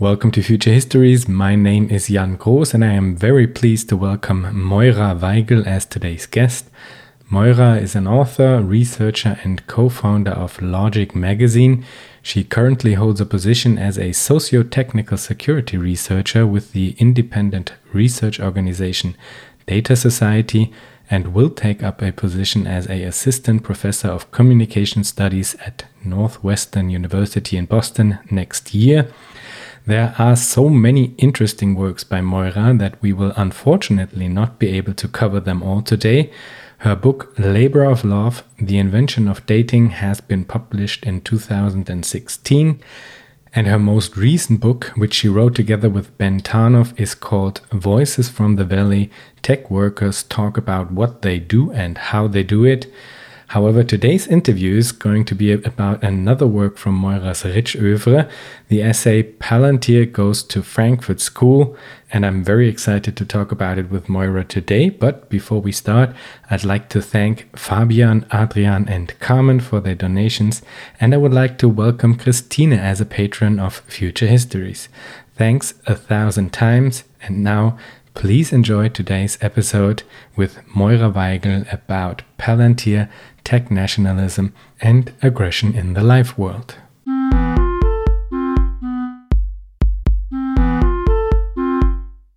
Welcome to Future Histories. My name is Jan Groß and I am very pleased to welcome Moira Weigel as today's guest. Moira is an author, researcher, and co founder of Logic magazine. She currently holds a position as a socio technical security researcher with the independent research organization Data Society and will take up a position as a assistant professor of communication studies at Northwestern University in Boston next year. There are so many interesting works by Moira that we will unfortunately not be able to cover them all today. Her book, Labor of Love The Invention of Dating, has been published in 2016. And her most recent book, which she wrote together with Ben Tarnoff, is called Voices from the Valley Tech Workers Talk About What They Do and How They Do It. However, today's interview is going to be about another work from Moira's rich oeuvre, the essay Palantir Goes to Frankfurt School, and I'm very excited to talk about it with Moira today. But before we start, I'd like to thank Fabian, Adrian, and Carmen for their donations, and I would like to welcome Christina as a patron of Future Histories. Thanks a thousand times, and now Please enjoy today's episode with Moira Weigel about Palantir tech nationalism, and aggression in the life world.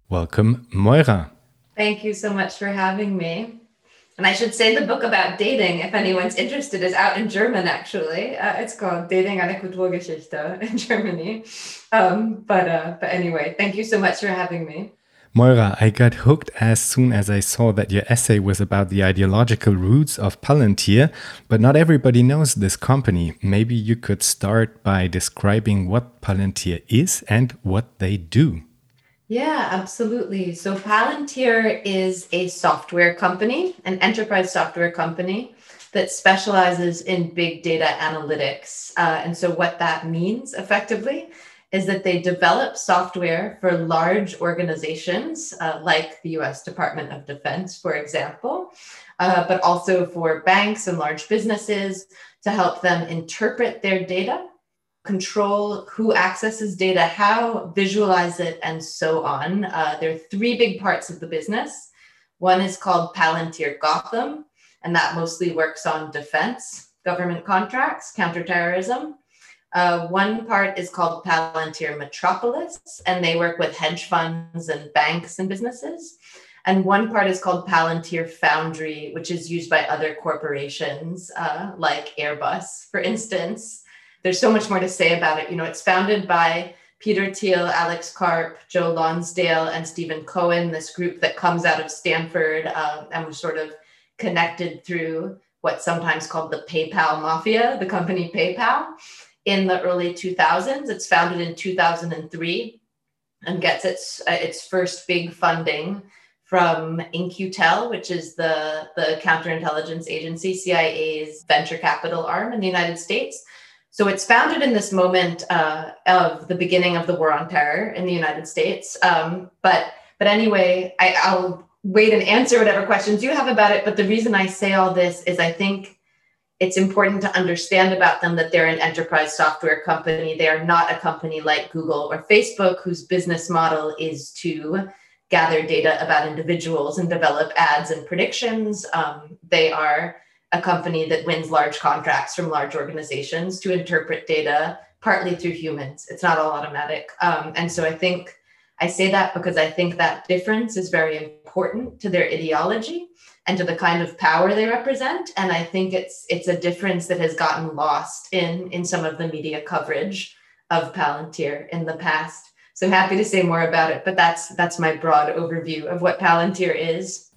Welcome, Moira. Thank you so much for having me. And I should say the book about dating, if anyone's interested, is out in German actually. Uh, it's called Dating eine Kulturgeschichte in Germany. Um, but uh, but anyway, thank you so much for having me. Moira, I got hooked as soon as I saw that your essay was about the ideological roots of Palantir, but not everybody knows this company. Maybe you could start by describing what Palantir is and what they do. Yeah, absolutely. So Palantir is a software company, an enterprise software company that specializes in big data analytics. Uh, and so what that means effectively is that they develop software for large organizations uh, like the US Department of Defense, for example, uh, but also for banks and large businesses to help them interpret their data, control who accesses data, how, visualize it, and so on. Uh, there are three big parts of the business. One is called Palantir Gotham, and that mostly works on defense, government contracts, counterterrorism. Uh, one part is called Palantir Metropolis, and they work with hedge funds and banks and businesses. And one part is called Palantir Foundry, which is used by other corporations uh, like Airbus, for instance. There's so much more to say about it. You know, it's founded by Peter Thiel, Alex Karp, Joe Lonsdale, and Stephen Cohen, this group that comes out of Stanford um, and was sort of connected through what's sometimes called the PayPal mafia, the company PayPal in the early 2000s. It's founded in 2003 and gets its its first big funding from In-Q-Tel, which is the, the counterintelligence agency, CIA's venture capital arm in the United States. So it's founded in this moment uh, of the beginning of the war on terror in the United States. Um, but but anyway, I, I'll wait and answer whatever questions you have about it. But the reason I say all this is I think it's important to understand about them that they're an enterprise software company. They are not a company like Google or Facebook, whose business model is to gather data about individuals and develop ads and predictions. Um, they are a company that wins large contracts from large organizations to interpret data partly through humans. It's not all automatic. Um, and so I think I say that because I think that difference is very important to their ideology and to the kind of power they represent. And i think it's it's a difference that has gotten lost in in some of the media coverage of palantir in the past. So happy to say more about it but that's that's my broad overview of what palantir is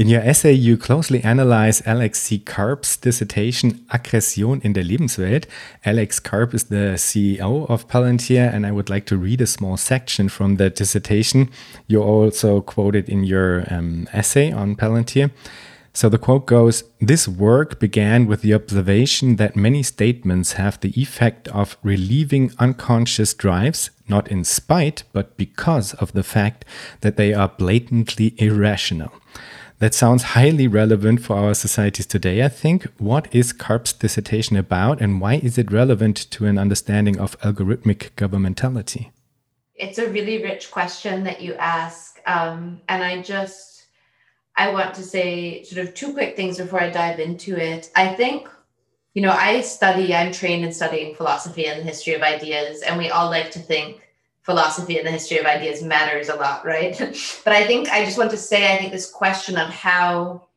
in your essay, you closely analyze Alex C. Karp's dissertation Aggression in der Lebenswelt. Alex Karp is the CEO of Palantir, and I would like to read a small section from the dissertation. You also quoted in your um, essay on Palantir. So the quote goes This work began with the observation that many statements have the effect of relieving unconscious drives, not in spite, but because of the fact that they are blatantly irrational. That sounds highly relevant for our societies today, I think. What is Karp's dissertation about and why is it relevant to an understanding of algorithmic governmentality? it's a really rich question that you ask. Um, and I just, I want to say sort of two quick things before I dive into it. I think, you know, I study, I'm trained in studying philosophy and the history of ideas, and we all like to think philosophy and the history of ideas matters a lot, right? but I think I just want to say, I think this question of how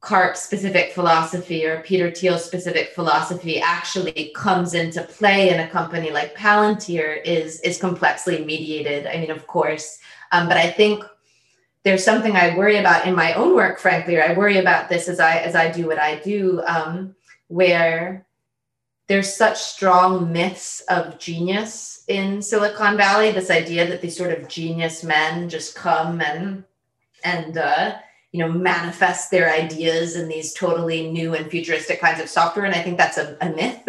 Karp specific philosophy or Peter Thiel specific philosophy actually comes into play in a company like Palantir is is complexly mediated. I mean, of course, um, but I think there's something I worry about in my own work. Frankly, or I worry about this as I as I do what I do, um, where there's such strong myths of genius in Silicon Valley. This idea that these sort of genius men just come and and uh, you know manifest their ideas in these totally new and futuristic kinds of software and i think that's a, a myth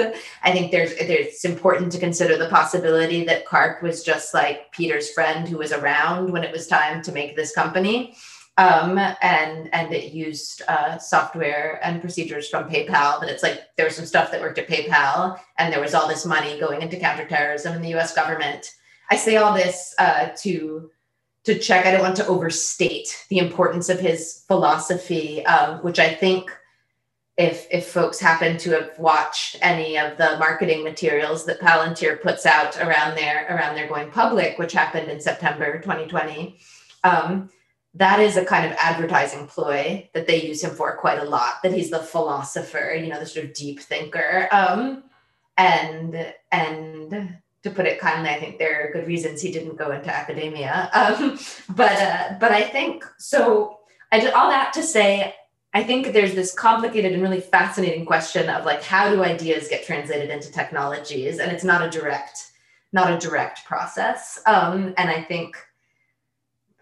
i think there's, it's important to consider the possibility that Karp was just like peter's friend who was around when it was time to make this company um, and and it used uh, software and procedures from PayPal. But it's like there was some stuff that worked at PayPal, and there was all this money going into counterterrorism in the U.S. government. I say all this uh, to to check. I don't want to overstate the importance of his philosophy, um, which I think if if folks happen to have watched any of the marketing materials that Palantir puts out around their around their going public, which happened in September 2020, um, that is a kind of advertising ploy that they use him for quite a lot. That he's the philosopher, you know, the sort of deep thinker, um, and and to put it kindly, I think there are good reasons he didn't go into academia. Um, but uh, but I think so. I did all that to say, I think there's this complicated and really fascinating question of like how do ideas get translated into technologies, and it's not a direct not a direct process. Um, and I think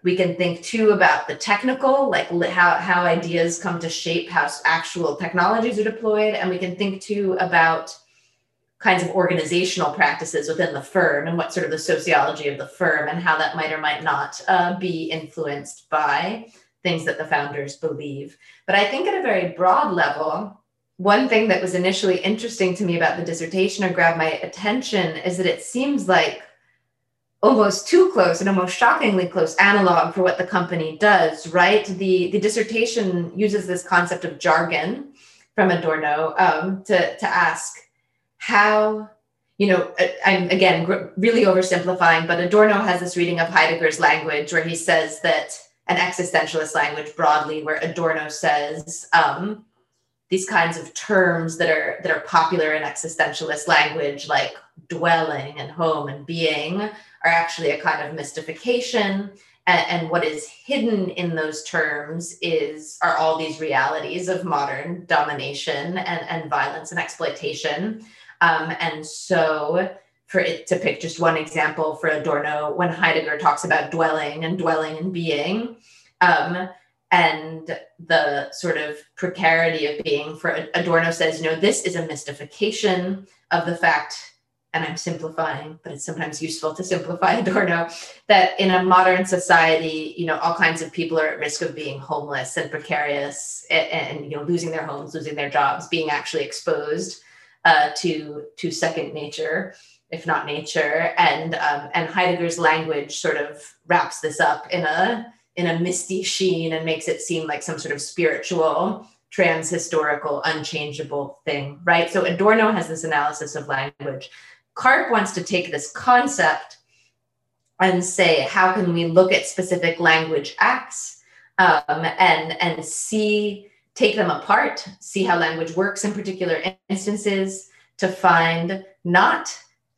we can think too about the technical, like how how ideas come to shape how actual technologies are deployed, and we can think too about kinds of organizational practices within the firm and what sort of the sociology of the firm and how that might or might not uh, be influenced by things that the founders believe. But I think at a very broad level, one thing that was initially interesting to me about the dissertation or grabbed my attention is that it seems like almost too close and almost shockingly close analog for what the company does, right? The, the dissertation uses this concept of jargon from Adorno um, to, to ask how you know i'm again really oversimplifying but adorno has this reading of heidegger's language where he says that an existentialist language broadly where adorno says um, these kinds of terms that are that are popular in existentialist language like dwelling and home and being are actually a kind of mystification and, what is hidden in those terms is are all these realities of modern domination and, and violence and exploitation. Um, and so, for it to pick just one example for Adorno, when Heidegger talks about dwelling and dwelling and being, um, and the sort of precarity of being, for Adorno says, you know, this is a mystification of the fact and I'm simplifying, but it's sometimes useful to simplify Adorno, that in a modern society, you know, all kinds of people are at risk of being homeless and precarious and, and you know, losing their homes, losing their jobs, being actually exposed uh, to to second nature, if not nature, and um, and Heidegger's language sort of wraps this up in a in a misty sheen and makes it seem like some sort of spiritual transhistorical unchangeable thing right? So adorno has this analysis of language Karp wants to take this concept and say how can we look at specific language acts um, and and see take them apart, see how language works in particular instances to find not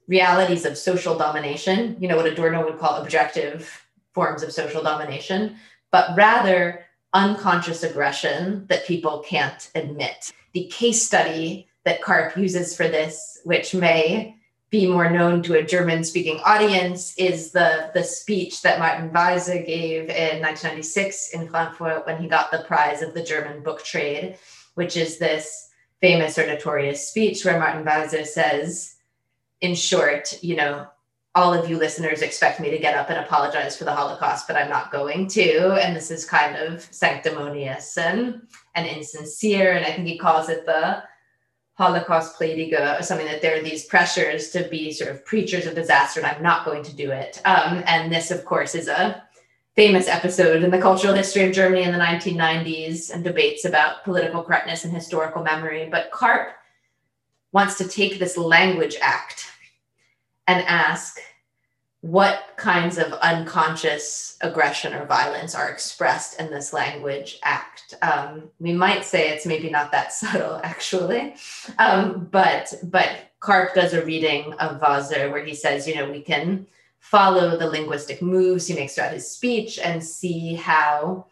realities of social domination, you know, what Adorno would call objective forms of social domination, but rather unconscious aggression that people can't admit. The case study that Karp uses for this, which may be more known to a German speaking audience is the, the speech that Martin Walser gave in 1996 in Frankfurt when he got the prize of the German book trade, which is this famous or notorious speech where Martin Walser says, in short, you know, all of you listeners expect me to get up and apologize for the Holocaust, but I'm not going to. And this is kind of sanctimonious and, and insincere. And I think he calls it the Holocaust Prediger or something that there are these pressures to be sort of preachers of disaster, and I'm not going to do it. Um, and this, of course, is a famous episode in the cultural history of Germany in the 1990s and debates about political correctness and historical memory. But Karp wants to take this language act and ask what kinds of unconscious aggression or violence are expressed in this language act. Um, we might say it's maybe not that subtle, actually, um, but but Karp does a reading of Walser where he says, you know, we can follow the linguistic moves he makes throughout his speech and see how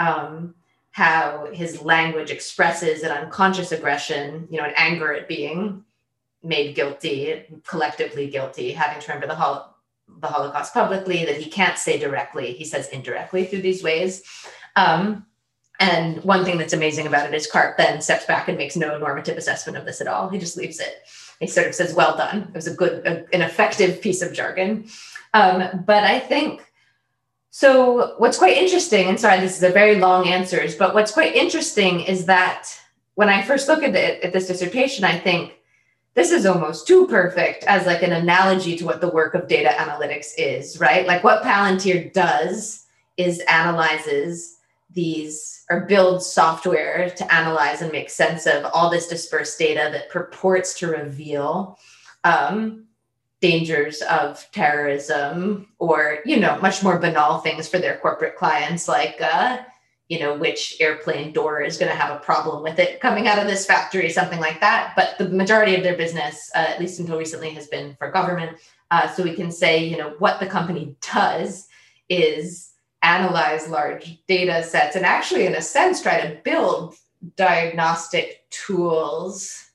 um, how his language expresses an unconscious aggression, you know, an anger at being made guilty, collectively guilty, having to remember the, hol- the Holocaust publicly, that he can't say directly, he says indirectly through these ways. Um, and one thing that's amazing about it is Karp then steps back and makes no normative assessment of this at all. He just leaves it. He sort of says, "Well done. It was a good, a, an effective piece of jargon." Um, but I think so. What's quite interesting, and sorry, this is a very long answers, but what's quite interesting is that when I first look at it at this dissertation, I think this is almost too perfect as like an analogy to what the work of data analytics is, right? Like what Palantir does is analyzes these or builds software to analyze and make sense of all this dispersed data that purports to reveal um, dangers of terrorism or you know much more banal things for their corporate clients like uh, you know which airplane door is going to have a problem with it coming out of this factory something like that. But the majority of their business uh, at least until recently has been for government. Uh, so we can say you know what the company does is analyze large data sets and actually in a sense try to build diagnostic tools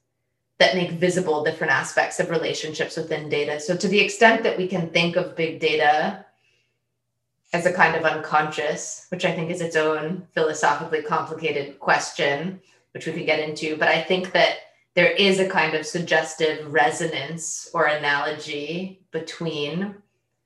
that make visible different aspects of relationships within data. So to the extent that we can think of big data as a kind of unconscious, which I think is its own philosophically complicated question, which we could get into. But I think that there is a kind of suggestive resonance or analogy between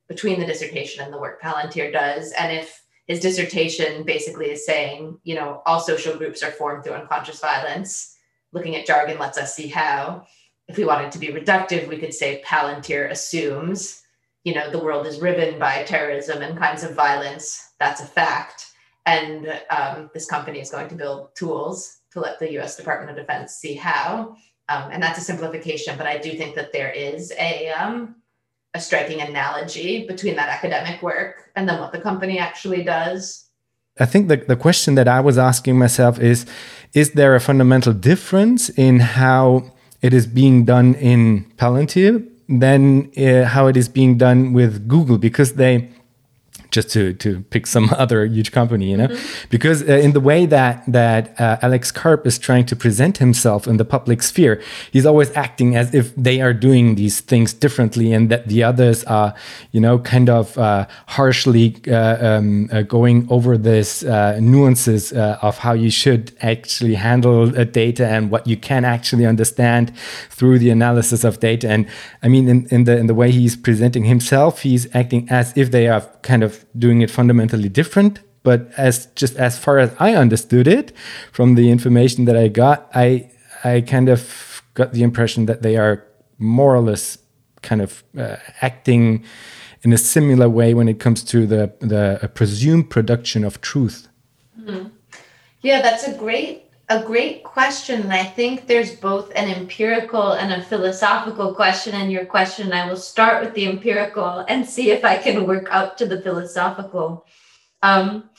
between the dissertation and the work Palantir does. And if his dissertation basically is saying, you know, all social groups are formed through unconscious violence, looking at jargon lets us see how. If we wanted to be reductive, we could say Palantir assumes you know the world is riven by terrorism and kinds of violence. That's a fact. And um, this company is going to build tools to let the us department of defense see how. Um, and that's a simplification but i do think that there is a um, a striking analogy between that academic work and then what the company actually does. I think the, the question that i was asking myself is is there a fundamental difference in how it is being done in palantir than uh, how it is being done with Google because they just to to pick some other huge company, you know, mm-hmm. because uh, in the way that that uh, Alex Karp is trying to present himself in the public sphere, he's always acting as if they are doing these things differently, and that the others are, you know, kind of uh, harshly uh, um, uh, going over this uh, nuances of how you should actually handle data and what you can actually understand through the analysis of data. And I mean, in, in the in the way he's presenting himself, he's acting as if they are kind of doing it fundamentally different but as just as far as i understood it from the information that i got i i kind of got the impression that they are more or less kind of uh, acting in a similar way when it comes to the the presumed production of truth mm-hmm. yeah that's a great a great question. And I think there's both an empirical and a philosophical question in your question. I will start with the empirical and see if I can work up to the philosophical. Um,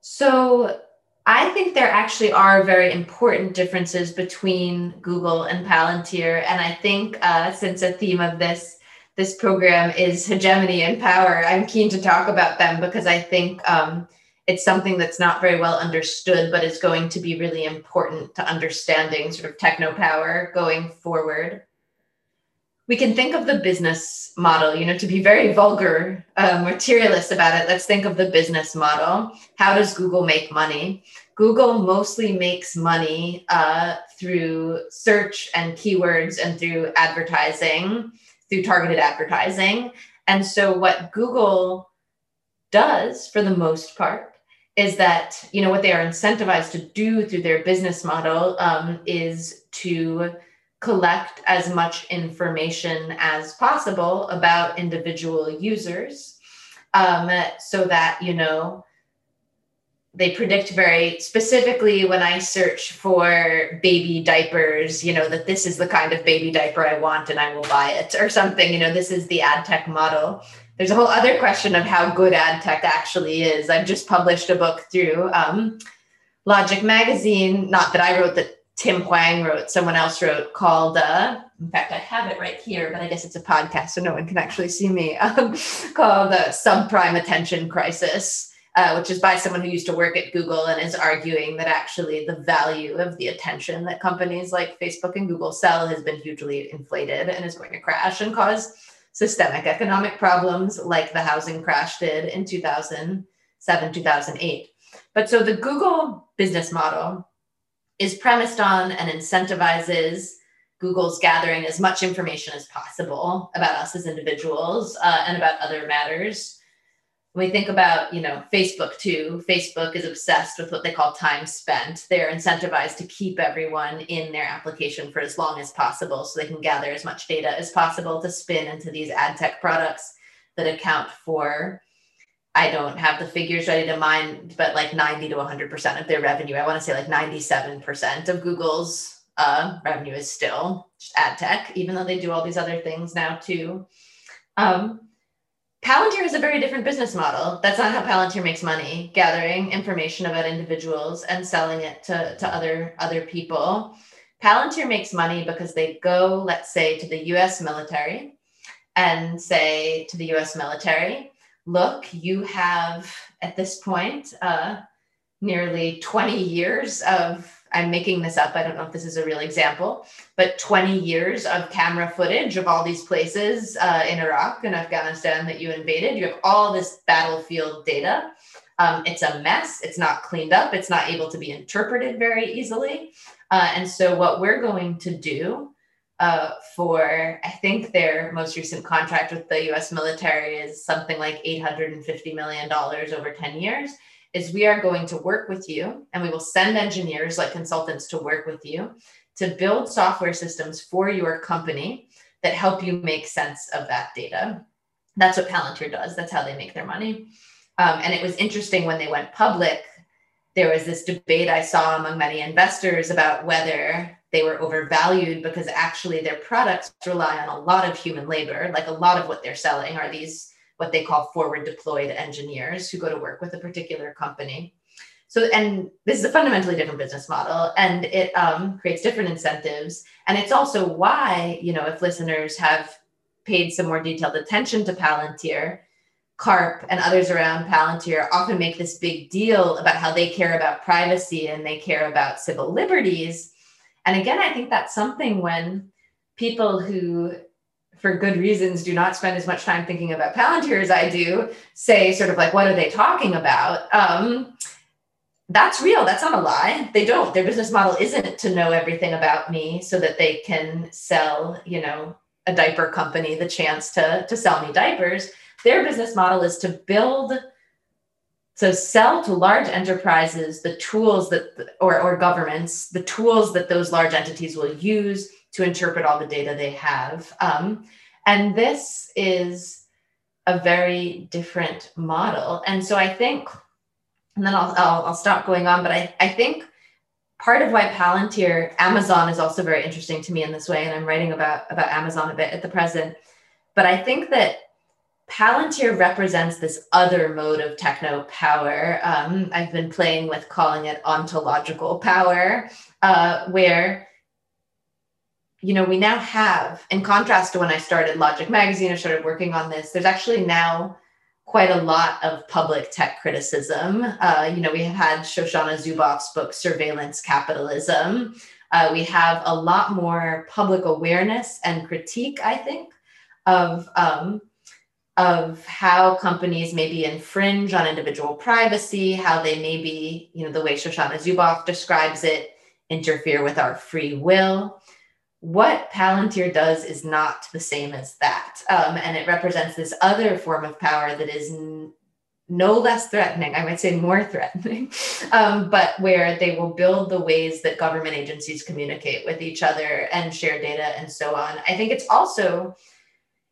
so I think there actually are very important differences between Google and Palantir. And I think uh, since a theme of this this program is hegemony and power, I'm keen to talk about them because I think um, it's something that's not very well understood, but is going to be really important to understanding sort of techno power going forward. We can think of the business model, you know, to be very vulgar, uh, materialist about it. Let's think of the business model. How does Google make money? Google mostly makes money uh, through search and keywords and through advertising, through targeted advertising. And so, what Google does for the most part is that you know what they are incentivized to do through their business model um, is to collect as much information as possible about individual users um, so that, you know, they predict very specifically when I search for baby diapers, you know, that this is the kind of baby diaper I want and I will buy it or something. You know, this is the ad tech model. There's a whole other question of how good ad tech actually is. I've just published a book through um, Logic Magazine, not that I wrote, that Tim Hwang wrote, someone else wrote, called, uh, in fact, I have it right here, but I guess it's a podcast, so no one can actually see me, um, called the Subprime Attention Crisis uh, which is by someone who used to work at Google and is arguing that actually the value of the attention that companies like Facebook and Google sell has been hugely inflated and is going to crash and cause systemic economic problems like the housing crash did in 2007, 2008. But so the Google business model is premised on and incentivizes Google's gathering as much information as possible about us as individuals uh, and about other matters we think about you know facebook too. Facebook is obsessed with what they call time spent. They're incentivized to keep everyone in their application for as long as possible so they can gather as much data as possible to spin into these ad tech products that account for i don't have the figures ready to mind but like 90 to 100% of their revenue. I want to say like 97% of google's uh, revenue is still ad tech even though they do all these other things now too. Um, Palantir is a very different business model. That's not how Palantir makes money, gathering information about individuals and selling it to, to other, other people. Palantir makes money because they go, let's say, to the US military and say to the US military, look, you have at this point uh, nearly 20 years of I'm making this up. I don't know if this is a real example, but 20 years of camera footage of all these places uh, in Iraq and Afghanistan that you invaded. You have all this battlefield data. Um, it's a mess. It's not cleaned up. It's not able to be interpreted very easily. Uh, and so, what we're going to do uh, for, I think their most recent contract with the US military is something like $850 million over 10 years is we are going to work with you and we will send engineers like consultants to work with you to build software systems for your company that help you make sense of that data. That's what Palantir does. That's how they make their money. Um, and it was interesting when they went public, there was this debate I saw among many investors about whether they were overvalued because actually their products rely on a lot of human labor. Like a lot of what they're selling are these what they call forward deployed engineers who go to work with a particular company. So, and this is a fundamentally different business model and it um, creates different incentives. And it's also why, you know, if listeners have paid some more detailed attention to Palantir, Karp and others around Palantir often make this big deal about how they care about privacy and they care about civil liberties. And again, I think that's something when people who for good reasons do not spend as much time thinking about Palantir as I do, say sort of like, what are they talking about? Um, that's real. That's not a lie. They don't. Their business model isn't to know everything about me so that they can sell, you know, a diaper company the chance to, to sell me diapers. Their business model is to build, to sell to large enterprises the tools that, or, or governments, the tools that those large entities will use to interpret all the data they have. Um, and this is a very different model. And so I think, and then I'll, I'll, I'll stop going on, but I, I think part of why Palantir, Amazon is also very interesting to me in this way. And I'm writing about, about Amazon a bit at the present. But I think that Palantir represents this other mode of techno power. Um, I've been playing with calling it ontological power, uh, where you know, we now have, in contrast to when I started Logic Magazine, I started working on this, there's actually now quite a lot of public tech criticism. Uh, you know, we have had Shoshana Zuboff's book, Surveillance Capitalism. Uh, we have a lot more public awareness and critique, I think, of, um, of how companies maybe infringe on individual privacy, how they maybe, you know, the way Shoshana Zuboff describes it, interfere with our free will what Palantir does is not the same as that. Um, and it represents this other form of power that is n- no less threatening, I might say more threatening, um, but where they will build the ways that government agencies communicate with each other and share data and so on. I think it's also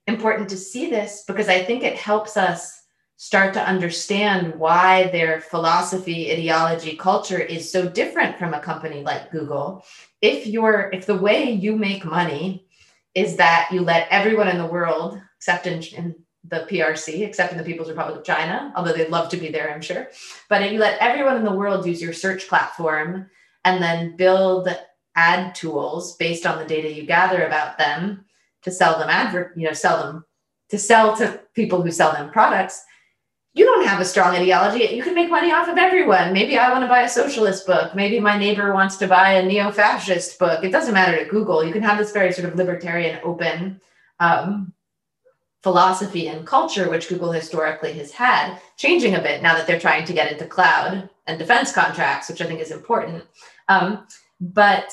important to see this because I think it helps us start to understand why their philosophy, ideology, culture is so different from a company like Google. If you're if the way you make money is that you let everyone in the world, except in, in the PRC, except in the People's Republic of China, although they'd love to be there, I'm sure. But if you let everyone in the world use your search platform and then build ad tools based on the data you gather about them to sell them advert, you know, sell them to sell to people who sell them products, you don't have a strong ideology. You can make money off of everyone. Maybe I want to buy a socialist book. Maybe my neighbor wants to buy a neo fascist book. It doesn't matter to Google. You can have this very sort of libertarian, open um, philosophy and culture, which Google historically has had, changing a bit now that they're trying to get into cloud and defense contracts, which I think is important. Um, but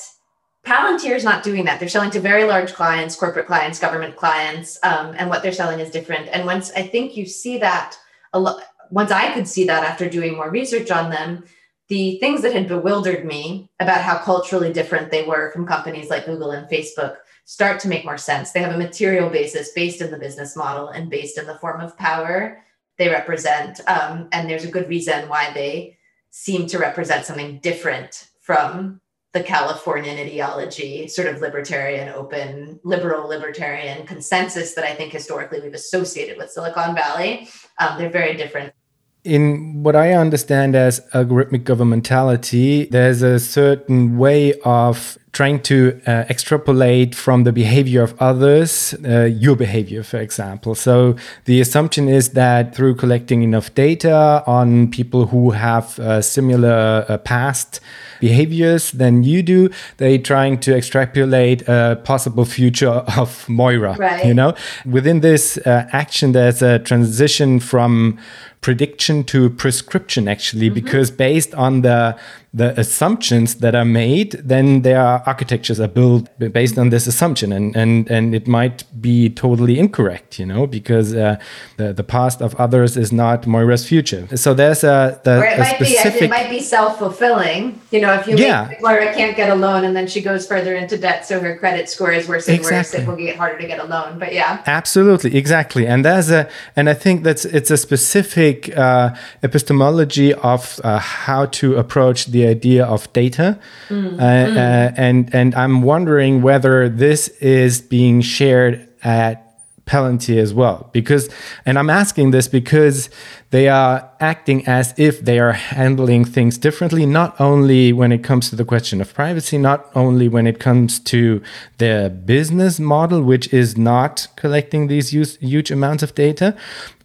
Palantir is not doing that. They're selling to very large clients, corporate clients, government clients, um, and what they're selling is different. And once I think you see that a lot once I could see that after doing more research on them, the things that had bewildered me about how culturally different they were from companies like Google and Facebook start to make more sense. They have a material basis based in the business model and based in the form of power they represent. Um, and there's a good reason why they seem to represent something different from the Californian ideology, sort of libertarian, open, liberal libertarian consensus that I think historically we've associated with Silicon Valley. Um, they're very different. In what I understand as algorithmic governmentality, there's a certain way of trying to uh, extrapolate from the behavior of others, uh, your behavior, for example. So the assumption is that through collecting enough data on people who have uh, similar uh, past behaviors than you do, they're trying to extrapolate a possible future of Moira. Right. You know, within this uh, action, there's a transition from prediction to prescription actually mm -hmm. because based on the the assumptions that are made, then their architectures are built based on this assumption, and and and it might be totally incorrect, you know, because uh, the the past of others is not Moira's future. So there's a the, or it a might specific, be it might be self fulfilling. You know, if you yeah. make Moira can't get a loan, and then she goes further into debt, so her credit score is worse and exactly. worse. It will get harder to get a loan. But yeah, absolutely, exactly, and there's a and I think that's it's a specific uh, epistemology of uh, how to approach the idea of data, mm. Uh, mm. Uh, and and I'm wondering whether this is being shared at Palantir as well, because and I'm asking this because they are acting as if they are handling things differently, not only when it comes to the question of privacy, not only when it comes to their business model, which is not collecting these huge, huge amounts of data,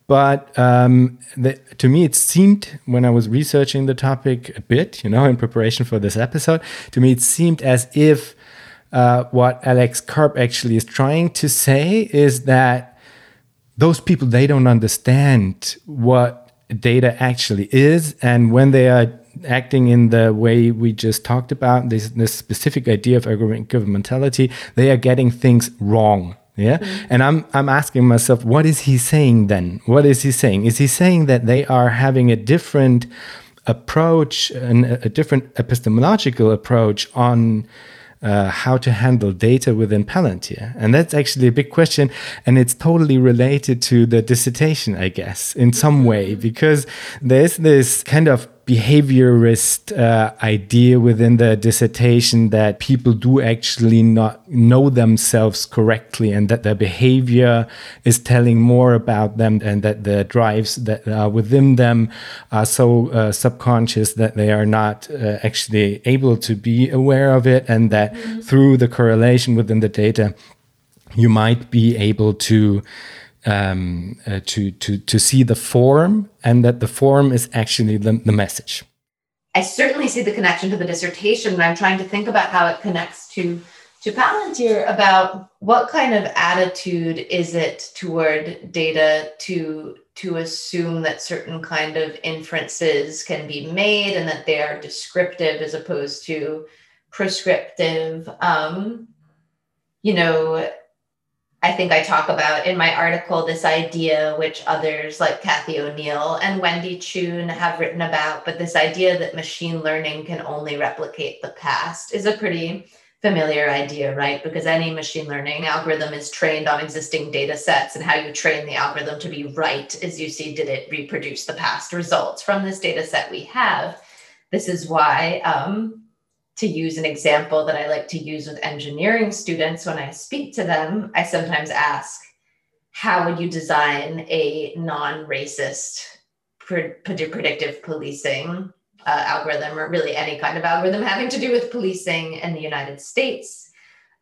but um, the, to me, it seemed when I was researching the topic a bit, you know, in preparation for this episode, to me, it seemed as if uh, what Alex Karp actually is trying to say is that those people, they don't understand what data actually is. And when they are acting in the way we just talked about, this, this specific idea of governmentality, they are getting things wrong yeah mm-hmm. and i'm i'm asking myself what is he saying then what is he saying is he saying that they are having a different approach and a different epistemological approach on uh, how to handle data within Palantir? And that's actually a big question. And it's totally related to the dissertation, I guess, in some way, mm-hmm. because there's this kind of behaviorist uh, idea within the dissertation that people do actually not know themselves correctly and that their behavior is telling more about them and that the drives that are within them are so uh, subconscious that they are not uh, actually able to be aware of it and that mm -hmm. through the correlation within the data you might be able to um, uh, to to to see the form and that the form is actually the, the message. I certainly see the connection to the dissertation, and I'm trying to think about how it connects to to Palantir about what kind of attitude is it toward data to to assume that certain kind of inferences can be made and that they are descriptive as opposed to prescriptive. Um, you know, I think I talk about in my article this idea, which others like Cathy O'Neil and Wendy Chun have written about, but this idea that machine learning can only replicate the past is a pretty familiar idea, right? Because any machine learning algorithm is trained on existing data sets, and how you train the algorithm to be right is you see, did it reproduce the past results from this data set we have? This is why um, to use an example that I like to use with engineering students when I speak to them, I sometimes ask, how would you design a non racist predictive policing uh, algorithm, or really any kind of algorithm having to do with policing in the United States?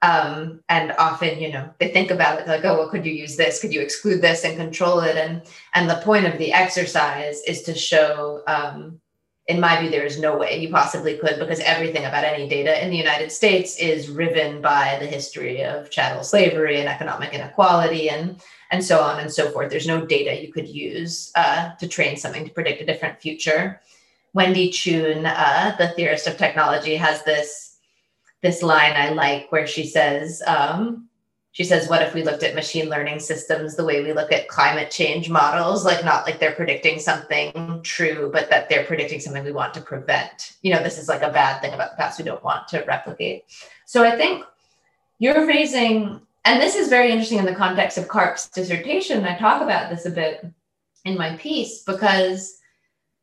Um, and often, you know, they think about it like, oh, well, could you use this? Could you exclude this and control it? And and the point of the exercise is to show um, in my view, there is no way you possibly could because everything about any data in the United States is riven by the history of chattel slavery and economic inequality and and so on and so forth. There's no data you could use uh, to train something to predict a different future. Wendy Chun, uh, the theorist of technology, has this this line I like where she says, um, she says, what if we looked at machine learning systems the way we look at climate change models, like not like they're predicting something true, but that they're predicting something we want to prevent? You know, this is like a bad thing about the past we don't want to replicate. So I think you're raising, and this is very interesting in the context of Karp's dissertation. I talk about this a bit in my piece because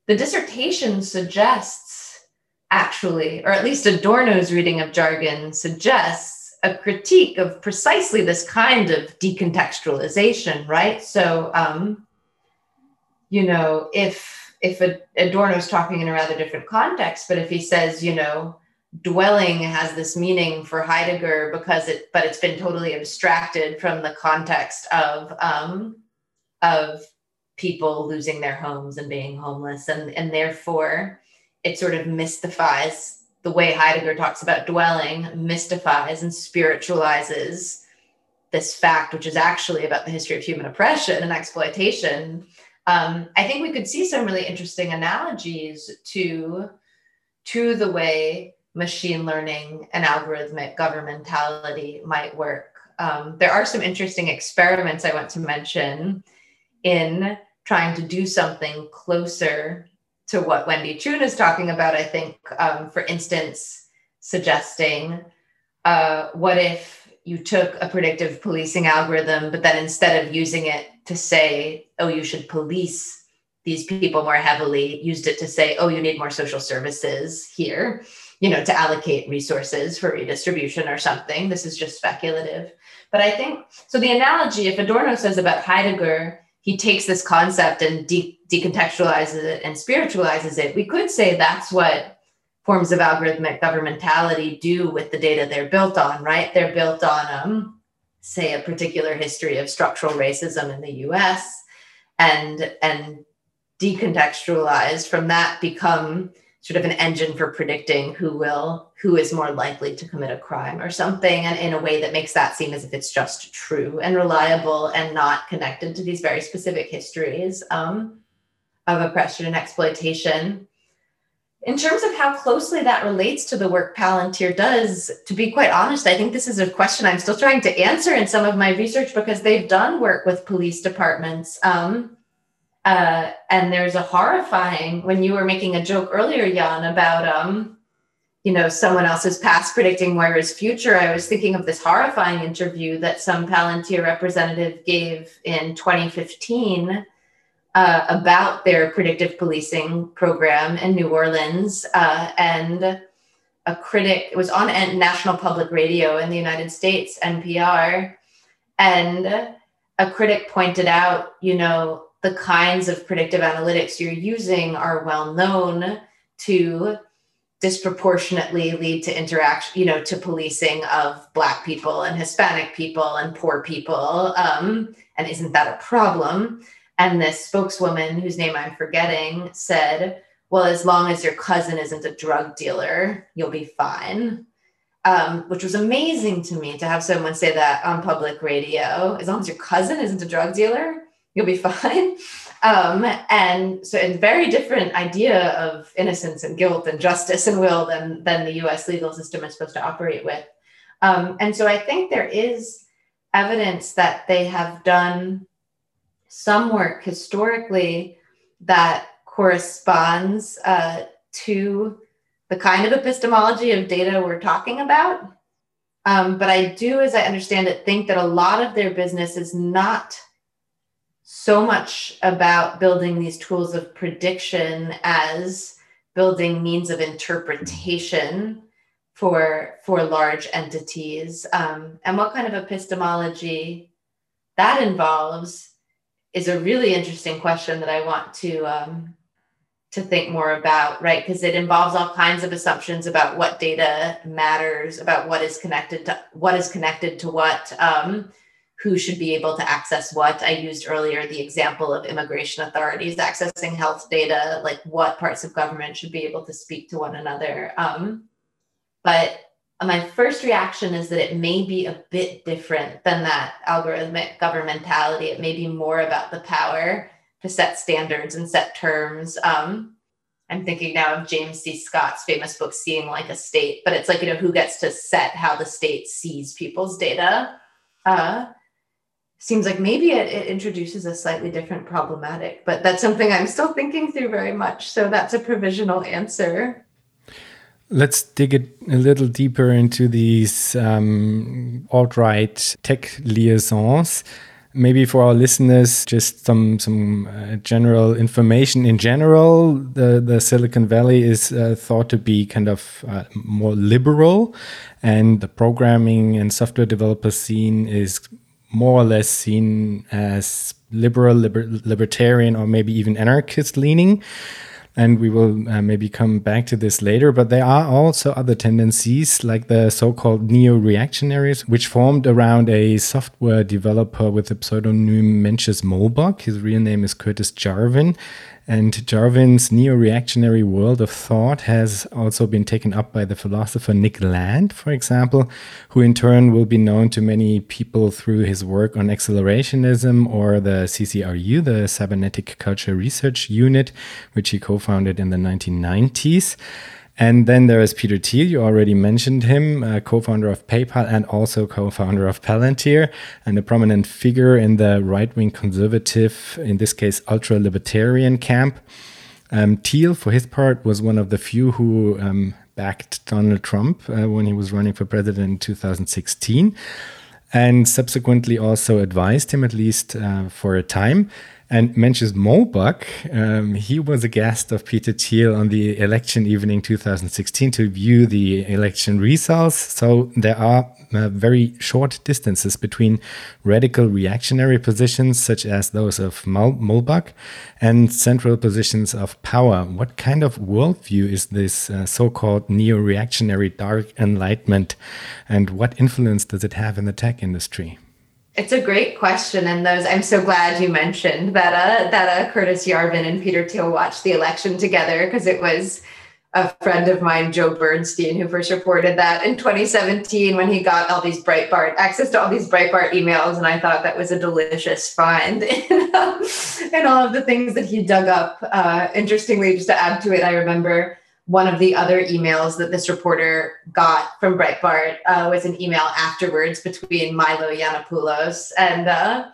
the dissertation suggests actually, or at least Adorno's reading of jargon suggests a critique of precisely this kind of decontextualization, right? So, um, you know, if if Adorno's talking in a rather different context, but if he says, you know, dwelling has this meaning for Heidegger because it, but it's been totally abstracted from the context of um, of people losing their homes and being homeless, and and therefore it sort of mystifies the way Heidegger talks about dwelling mystifies and spiritualizes this fact, which is actually about the history of human oppression and exploitation. Um, I think we could see some really interesting analogies to, to the way machine learning and algorithmic governmentality might work. Um, there are some interesting experiments I want to mention in trying to do something closer to what Wendy Chun is talking about, I think, um, for instance, suggesting uh, what if you took a predictive policing algorithm, but then instead of using it to say, oh, you should police these people more heavily, used it to say, oh, you need more social services here, you know, to allocate resources for redistribution or something. This is just speculative. But I think so. The analogy, if Adorno says about Heidegger, he takes this concept and de- decontextualizes it and spiritualizes it. We could say that's what forms of algorithmic governmentality do with the data they're built on, right? They're built on, um, say, a particular history of structural racism in the U.S. and and decontextualized from that become sort of an engine for predicting who will who is more likely to commit a crime or something and in a way that makes that seem as if it's just true and reliable and not connected to these very specific histories um, of oppression and exploitation in terms of how closely that relates to the work palantir does to be quite honest i think this is a question i'm still trying to answer in some of my research because they've done work with police departments um, uh, and there's a horrifying when you were making a joke earlier, Jan, about um, you know, someone else's past predicting Moira's future. I was thinking of this horrifying interview that some Palantir representative gave in 2015 uh, about their predictive policing program in New Orleans. Uh, and a critic, it was on National Public Radio in the United States, NPR. And a critic pointed out, you know, the kinds of predictive analytics you're using are well known to disproportionately lead to interaction, you know, to policing of Black people and Hispanic people and poor people. Um, and isn't that a problem? And this spokeswoman, whose name I'm forgetting, said, Well, as long as your cousin isn't a drug dealer, you'll be fine. Um, which was amazing to me to have someone say that on public radio. As long as your cousin isn't a drug dealer, you'll be fine. Um, and so it's a very different idea of innocence and guilt and justice and will than, than the US legal system is supposed to operate with. Um, and so I think there is evidence that they have done some work historically that corresponds uh, to the kind of epistemology of data we're talking about. Um, but I do, as I understand it, think that a lot of their business is not so much about building these tools of prediction as building means of interpretation for for large entities um, and what kind of epistemology that involves is a really interesting question that i want to um, to think more about right because it involves all kinds of assumptions about what data matters about what is connected to what is connected to what um, who should be able to access what. I used earlier the example of immigration authorities accessing health data, like what parts of government should be able to speak to one another. Um, but my first reaction is that it may be a bit different than that algorithmic governmentality. It may be more about the power to set standards and set terms. Um, I'm thinking now of James C. Scott's famous book, Seeing Like a State, but it's like, you know, who gets to set how the state sees people's data. Uh, seems like maybe it, it, introduces a slightly different problematic, but that's something I'm still thinking through very much. So that's a provisional answer. Let's dig it a little deeper into these um, alt-right tech liaisons. Maybe for our listeners, just some some uh, general information. In general, the the Silicon Valley is uh, thought to be kind of uh, more liberal, and the programming and software developer scene is more or less seen as liberal, liber libertarian, or maybe even anarchist leaning. And we will uh, maybe come back to this later. But there are also other tendencies, like the so called neo reactionaries, which formed around a software developer with the pseudonym Mencius Moldbug. His real name is Curtis Yarvin. And Yarvin's neo reactionary world of thought has also been taken up by the philosopher Nick Land, for example, who in turn will be known to many people through his work on accelerationism or the CCRU, the Cybernetic Culture Research Unit, which he co founded in the 1990s. And then there is Peter Thiel, you already mentioned him, uh, co founder of PayPal and also co founder of Palantir, and a prominent figure in the right wing conservative, in this case, ultra libertarian camp. Um, Thiel, for his part, was one of the few who um, backed Donald Trump uh, when he was running for president in 2016 and subsequently also advised him, at least uh, for a time. And Mencius Moldbug, um, he was a guest of Peter Thiel on the election evening 2016 to view the election results. So there are uh, very short distances between radical reactionary positions, such as those of Moldbug, and central positions of power. What kind of worldview is this uh, so called neo reactionary dark enlightenment, and what influence does it have in the tech industry? It's a great question, and those I'm so glad you mentioned that uh, that uh, Curtis Yarvin and Peter Thiel watched the election together because it was a friend of mine, Joe Bernstein, who first reported that in 2017 when he got all these Breitbart access to all these Breitbart emails, and I thought that was a delicious find in, um, all of the things that he dug up. Uh, interestingly, just to add to it, I remember one of the other emails that this reporter got from Breitbart uh, was an email afterwards between Milo Yiannopoulos and uh,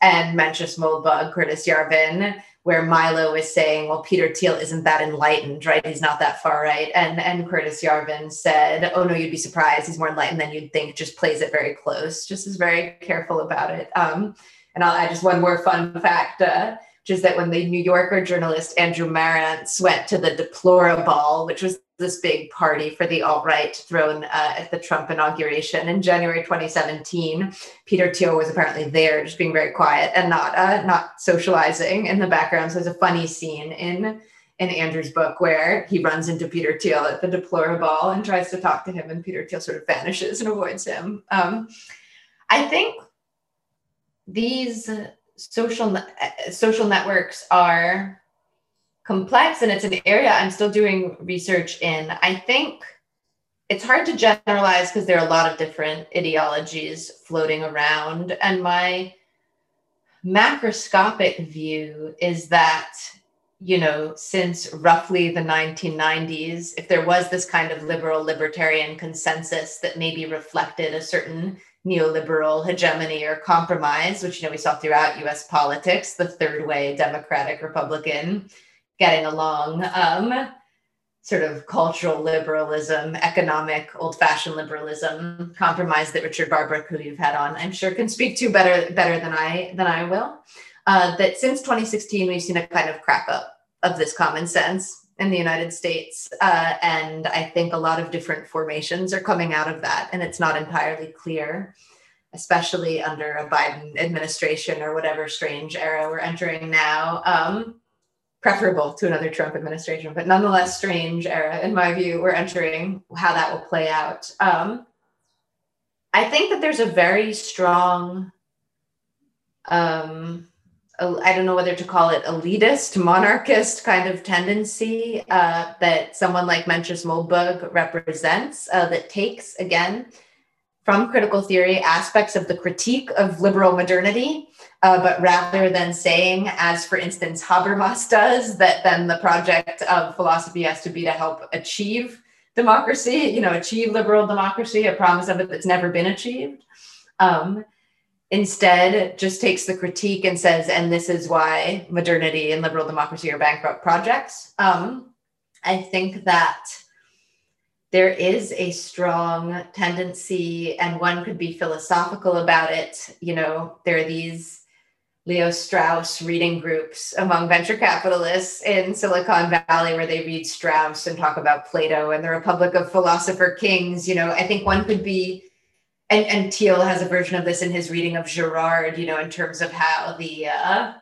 and Mencius Moldbug, Curtis Yarvin, where Milo is saying, "Well, Peter Thiel isn't that enlightened, right? He's not that far right." And and Curtis Yarvin said, "Oh no, you'd be surprised. He's more enlightened than you'd think. Just plays it very close. Just is very careful about it." Um, and I'll add just one more fun fact. Uh, which is that when the New Yorker journalist Andrew Marantz went to the Deploraball, which was this big party for the alt right thrown uh, at the Trump inauguration in January 2017. Peter Thiel was apparently there, just being very quiet and not uh, not socializing in the background. So there's a funny scene in in Andrew's book where he runs into Peter Thiel at the Deploraball and tries to talk to him, and Peter Thiel sort of vanishes and avoids him. Um, I think these social eh, eh, social networks are complex and it's an area I'm still doing research in. I think it's hard to generalize because there are a lot of different ideologies floating around. And my macroscopic view is that, you know, since roughly the 1990s, if there was this kind of liberal libertarian consensus that maybe reflected a certain neoliberal hegemony or compromise, which you know we saw throughout U.S. politics, the third way, Democratic, Republican, getting along. Um, sort of cultural liberalism, economic, old-fashioned liberalism compromise that Richard Barbrook, who you've had on, I'm sure can speak to better better than I than I will. Uh, that since 2016 we've seen a kind of crack up of this common sense in the United States, uh, and I think a lot of different formations are coming out of that, and it's not entirely clear. Especially under a Biden administration or whatever strange era we're entering now, um, preferable to another Trump administration, but nonetheless strange era, in my view, we're entering how that will play out. Um, I think that there's a very strong, um, I don't know whether to call it elitist, monarchist kind of tendency uh, that someone like Mencius Moldbug represents uh, that takes, again, from critical theory aspects of the critique of liberal modernity uh, but rather than saying, as for instance Habermas does, that then the project of philosophy has to be to help achieve democracy, you know, achieve liberal democracy, a promise of it that's never been achieved. Um, instead, just takes the critique and says, and this is why modernity and liberal democracy are bankrupt projects. Um, I think that there is a strong tendency, and one could be philosophical about it. You know, there are these Leo Strauss reading groups among venture capitalists in Silicon Valley where they read Strauss and talk about Plato and the Republic of Philosopher Kings. You know, I think one could be, and, and Thiel has a version of this in his reading of Girard, you know, in terms of how the, uh,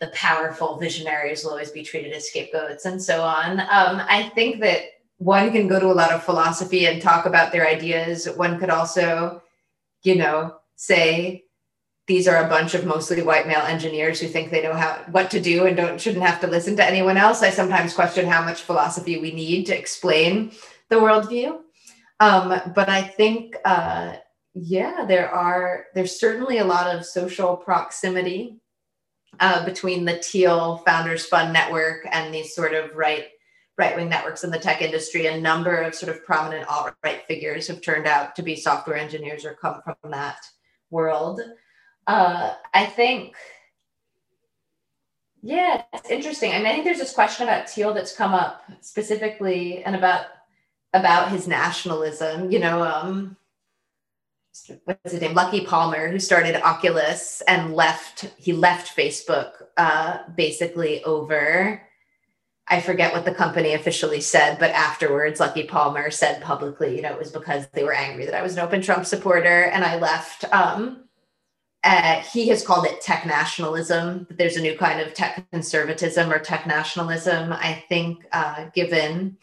the powerful visionaries will always be treated as scapegoats and so on. Um, I think that one can go to a lot of philosophy and talk about their ideas. One could also, you know, say, these are a bunch of mostly white male engineers who think they know how what to do and don't shouldn't have to listen to anyone else. I sometimes question how much philosophy we need to explain the worldview. Um, but I think, uh, yeah, there are there's certainly a lot of social proximity uh, between the Thiel Founders Fund network and these sort of right right wing networks in the tech industry. A number of sort of prominent alt right figures have turned out to be software engineers or come from that world. Uh, I think, yeah, it's interesting. I mean, I think there's this question about Thiel that's come up specifically and about about his nationalism. You know, um, what's his name? Lucky Palmer, who started Oculus and left. He left Facebook uh, basically over. I forget what the company officially said, but afterwards, Lucky Palmer said publicly, you know, it was because they were angry that I was an open Trump supporter and I left. Um, uh, he has called it tech nationalism. There's a new kind of tech conservatism or tech nationalism. I think, uh, given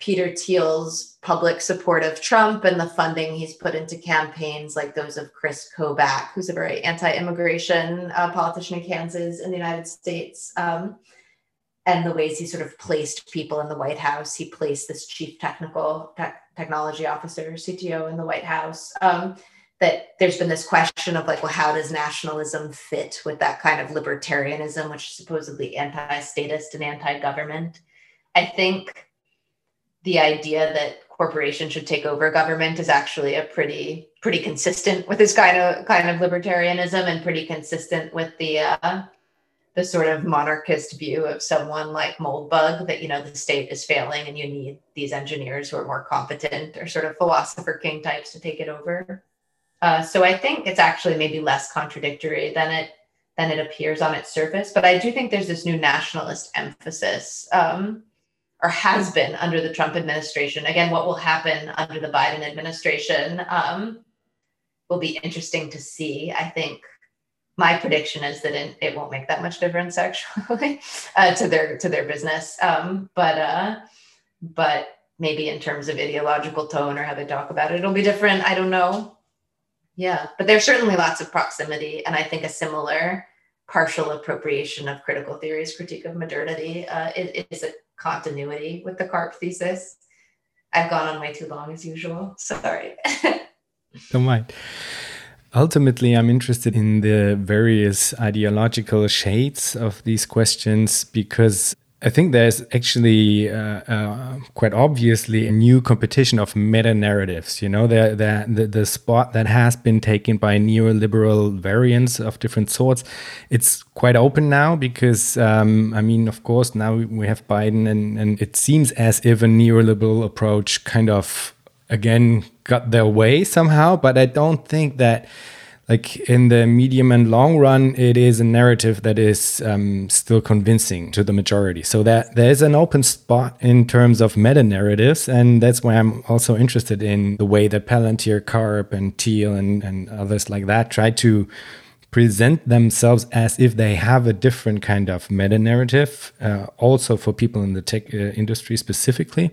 Peter Thiel's public support of Trump and the funding he's put into campaigns like those of Chris Kobach, who's a very anti-immigration uh, politician in Kansas in the United States, um, and the ways he sort of placed people in the White House. He placed this chief technical te- technology officer, CTO, in the White House. Um, that there's been this question of like, well, how does nationalism fit with that kind of libertarianism, which is supposedly anti-statist and anti-government? I think the idea that corporations should take over government is actually a pretty pretty consistent with this kind of kind of libertarianism and pretty consistent with the uh, the sort of monarchist view of someone like Moldbug that you know the state is failing and you need these engineers who are more competent or sort of philosopher king types to take it over. Uh, so I think it's actually maybe less contradictory than it than it appears on its surface. But I do think there's this new nationalist emphasis, um, or has been under the Trump administration. Again, what will happen under the Biden administration um, will be interesting to see. I think my prediction is that it, won't make that much difference actually uh, to their to their business. Um, but uh, but maybe in terms of ideological tone or how they talk about it, it'll be different. I don't know. Yeah, but there's certainly lots of proximity, and I think a similar partial appropriation of critical theory's critique of modernity uh, is a continuity with the Karp thesis. I've gone on way too long as usual. Sorry. Don't mind. Ultimately, I'm interested in the various ideological shades of these questions because I think there's actually uh, uh, quite obviously a new competition of meta narratives. You know, the, the, the, spot that has been taken by neoliberal variants of different sorts, it's quite open now because, um, I mean, of course, now we have Biden, and, and it seems as if a neoliberal approach kind of, again, got their way somehow. But I don't think that like in the medium and long run, it is a narrative that is um, still convincing to the majority. So that there's an open spot in terms of meta narratives, and that's why I'm also interested in the way that Palantir, Karp, and Thiel, and, and others like that try to present themselves as if they have a different kind of meta narrative, uh, also for people in the tech uh, industry specifically.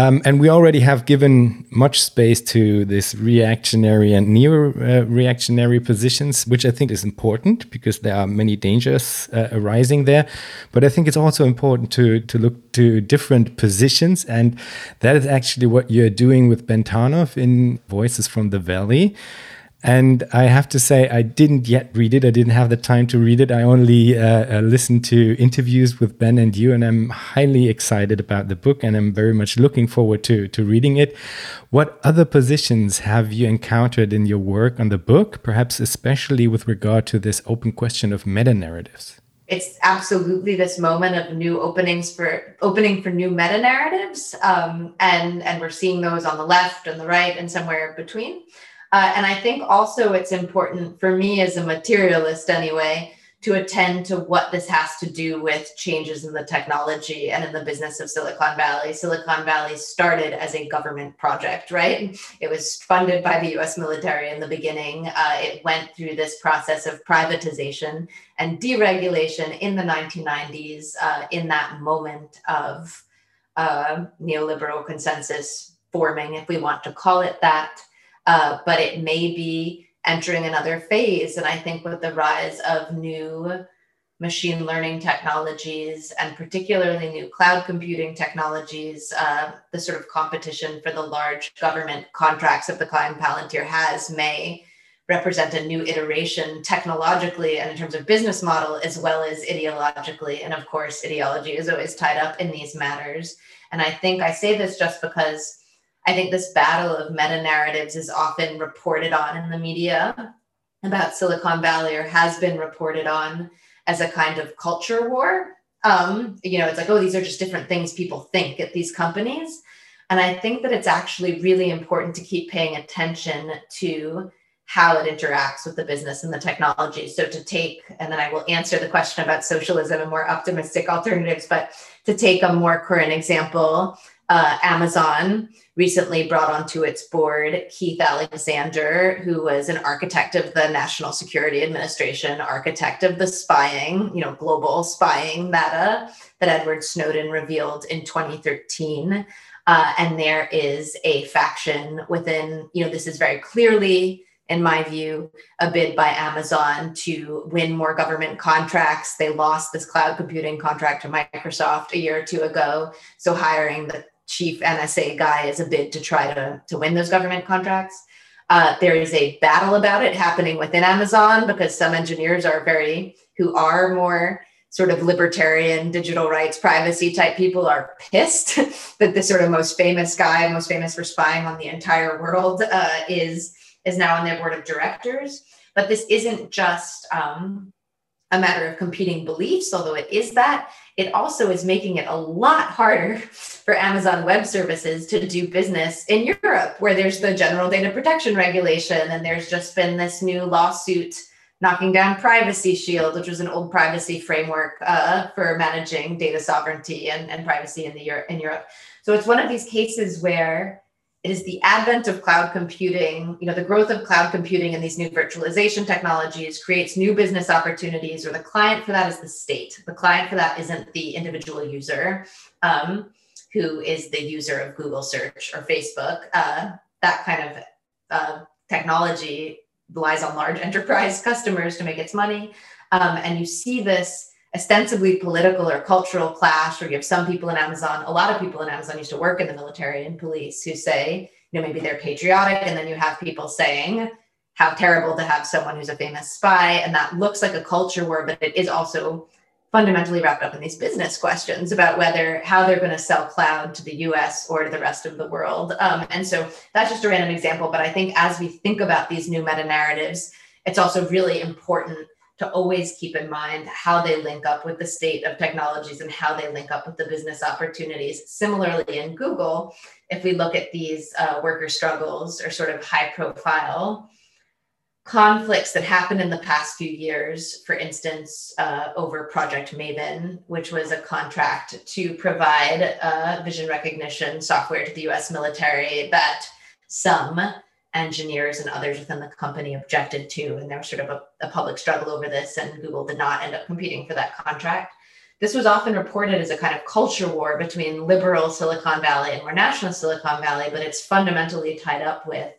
Um, and we already have given much space to this reactionary and neo-reactionary positions, which I think is important because there are many dangers uh, arising there. But I think it's also important to to look to different positions, and that is actually what you're doing with Ben Tarnoff in Voices from the Valley. And I have to say, I didn't yet read it. I didn't have the time to read it. I only uh, uh, listened to interviews with Ben and you, and I'm highly excited about the book, and I'm very much looking forward to to reading it. What other positions have you encountered in your work on the book, perhaps especially with regard to this open question of meta narratives? It's absolutely this moment of new openings for opening for new meta narratives, um, and and we're seeing those on the left and the right and somewhere between. Uh, and I think also it's important for me as a materialist, anyway, to attend to what this has to do with changes in the technology and in the business of Silicon Valley. Silicon Valley started as a government project, right? It was funded by the US military in the beginning. Uh, it went through this process of privatization and deregulation in the 1990s, uh, in that moment of uh, neoliberal consensus forming, if we want to call it that uh, but it may be entering another phase. And I think with the rise of new machine learning technologies and particularly new cloud computing technologies, uh, the sort of competition for the large government contracts that the Klein Palantir has may represent a new iteration technologically and in terms of business model as well as ideologically. And of course, ideology is always tied up in these matters. And I think I say this just because I think this battle of meta narratives is often reported on in the media about Silicon Valley or has been reported on as a kind of culture war. Um, you know, it's like, oh, these are just different things people think at these companies. And I think that it's actually really important to keep paying attention to how it interacts with the business and the technology. So to take, and then I will answer the question about socialism and more optimistic alternatives, but to take a more current example, uh, Amazon recently brought onto its board Keith Alexander, who was an architect of the National Security Administration, architect of the spying, you know, global spying meta that Edward Snowden revealed in 2013. Uh, and there is a faction within, you know, this is very clearly in my view, a bid by Amazon to win more government contracts. They lost this cloud computing contract to Microsoft a year or two ago. So hiring the chief NSA guy is a bid to try to, to win those government contracts. Uh, there is a battle about it happening within Amazon because some engineers are very, who are more sort of libertarian digital rights privacy type people are pissed that the sort of most famous guy most famous for spying on the entire world uh, is is now on their board of directors but this isn't just um, a matter of competing beliefs although it is that it also is making it a lot harder for Amazon Web Services to do business in Europe, where there's the general data protection regulation, and there's just been this new lawsuit knocking down Privacy Shield, which was an old privacy framework uh, for managing data sovereignty and, and privacy in the in Europe. So it's one of these cases where it is the advent of cloud computing, you know, the growth of cloud computing and these new virtualization technologies creates new business opportunities, or the client for that is the state. The client for that isn't the individual user um, who is the user of Google search or Facebook. Uh, that kind of uh, technology relies on large enterprise customers to make its money. Um, and you see this ostensibly political or cultural clash where you have some people in Amazon, a lot of people in Amazon used to work in the military and police who say, you know, maybe they're patriotic. And then you have people saying how terrible to have someone who's a famous spy. And that looks like a culture war, but it is also fundamentally wrapped up in these business questions about whether how they're going to sell cloud to the US or to the rest of the world. Um, and so that's just a random example. But I think as we think about these new meta narratives, it's also really important to always keep in mind how they link up with the state of technologies and how they link up with the business opportunities. Similarly, in Google, if we look at these uh, worker struggles or sort of high profile, conflicts that happened in the past few years, for instance, uh, over Project Maven, which was a contract to provide uh, vision recognition software to the US military that some engineers and others within the company objected to. And there was sort of a, a public struggle over this, and Google did not end up competing for that contract. This was often reported as a kind of culture war between liberal Silicon Valley and more national Silicon Valley, but it's fundamentally tied up with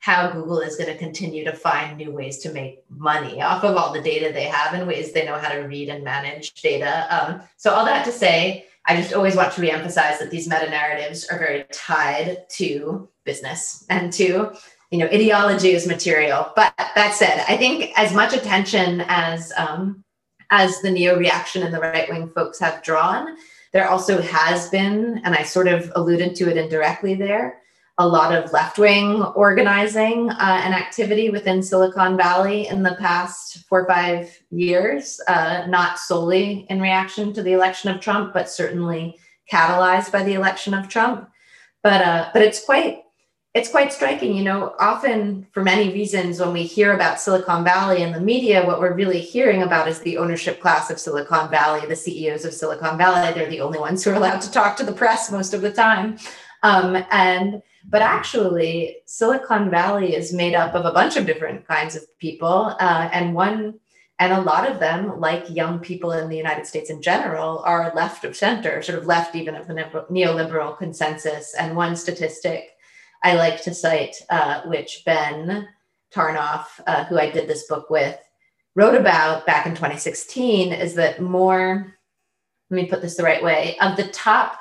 how Google is going to continue to find new ways to make money off of all the data they have and ways they know how to read and manage data. Um, so, all that to say, I just always want to reemphasize that these meta narratives are very tied to business and to you know ideology is material. But that said, I think as much attention as um, as the neo reaction and the right wing folks have drawn, there also has been, and I sort of alluded to it indirectly there, a lot of left wing organizing uh, and activity within Silicon Valley in the past four or five years, uh, not solely in reaction to the election of Trump, but certainly catalyzed by the election of Trump. But uh, but it's quite it's quite striking. You know, often for many reasons, when we hear about Silicon Valley in the media, what we're really hearing about is the ownership class of Silicon Valley, the CEOs of Silicon Valley. They're the only ones who are allowed to talk to the press most of the time. Um, and but actually, Silicon Valley is made up of a bunch of different kinds of people. Uh, and one, and a lot of them, like young people in the United States in general, are left of center, sort of left even of the neoliberal consensus. And one statistic I like to cite, uh, which Ben Tarnoff, uh, who I did this book with, wrote about back in 2016, is that more, let me put this the right way, of the top